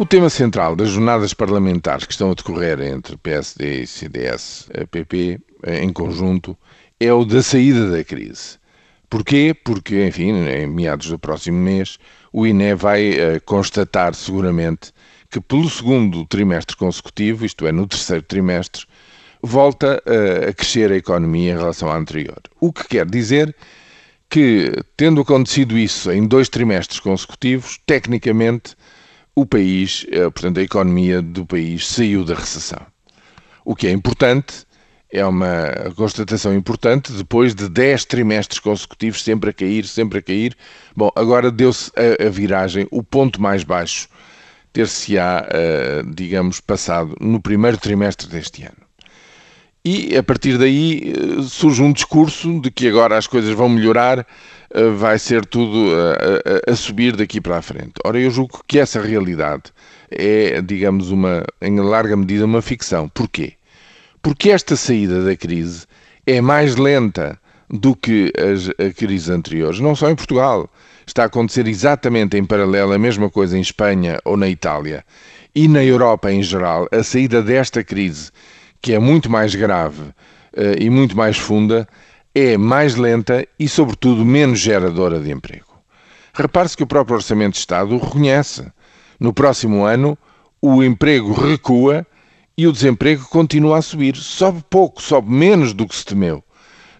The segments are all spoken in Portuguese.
O tema central das jornadas parlamentares que estão a decorrer entre PSD e CDS-PP em conjunto é o da saída da crise. Porquê? Porque, enfim, em meados do próximo mês, o INE vai uh, constatar seguramente que pelo segundo trimestre consecutivo, isto é, no terceiro trimestre, volta uh, a crescer a economia em relação à anterior. O que quer dizer que, tendo acontecido isso em dois trimestres consecutivos, tecnicamente o país, eh, portanto, a economia do país saiu da recessão. O que é importante, é uma constatação importante, depois de 10 trimestres consecutivos, sempre a cair, sempre a cair. Bom, agora deu-se a, a, viragem, o ponto mais baixo ter-se-á, uh, digamos, passado no primeiro trimestre deste ano. E a partir daí uh, surge um discurso de que agora as coisas vão melhorar eh, vai ser tudo a, a, a, subir daqui para a frente. Ora, eu julgo que essa realidade é, digamos, uma, em larga medida, uma ficção. Porquê? Porque esta saída da crise é mais lenta do que as crises anteriores, não só em Portugal. Está a acontecer exatamente em paralelo a mesma coisa em Espanha ou na Itália. E na Europa em geral, a saída desta crise, que é muito mais grave uh, e muito mais funda, é mais lenta e, sobretudo, menos geradora de emprego. Repare-se que o próprio Orçamento de Estado o reconhece. No próximo ano, o emprego recua e o desemprego continua a subir. Sobe pouco, sobe menos do que se temeu.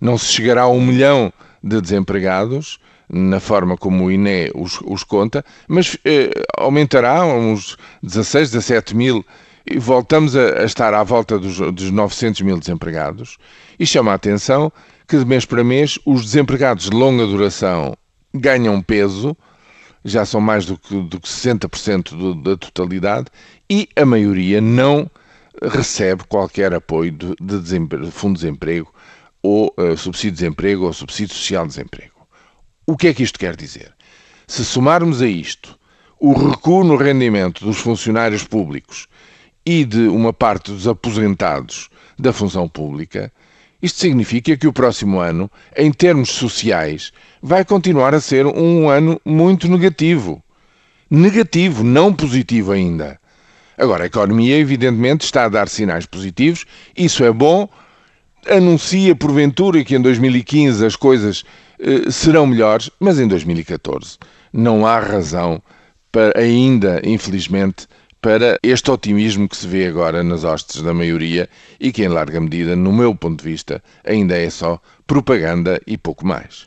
Não se chegará a um milhão de desempregados, na forma como o INE os, os conta, mas eh, aumentará uns 16, 17 mil e voltamos a, a estar à volta dos, dos 900 mil desempregados. E chama a atenção que de mês para mês os desempregados de longa duração ganham peso, já são mais do que, do que 60% do, da totalidade, e a maioria não recebe qualquer apoio de, de, de fundo de desemprego ou uh, subsídio de desemprego ou subsídio social de desemprego. O que é que isto quer dizer? Se somarmos a isto o recuo no rendimento dos funcionários públicos e de uma parte dos aposentados da função pública, isto significa que o próximo ano, em termos sociais, vai continuar a ser um ano muito negativo. Negativo, não positivo ainda. Agora, a economia, evidentemente, está a dar sinais positivos, isso é bom. Anuncia, porventura, que em 2015 as coisas eh, serão melhores, mas em 2014 não há razão para ainda, infelizmente, para este otimismo que se vê agora nas hostes da maioria e que, em larga medida, no meu ponto de vista, ainda é só propaganda e pouco mais.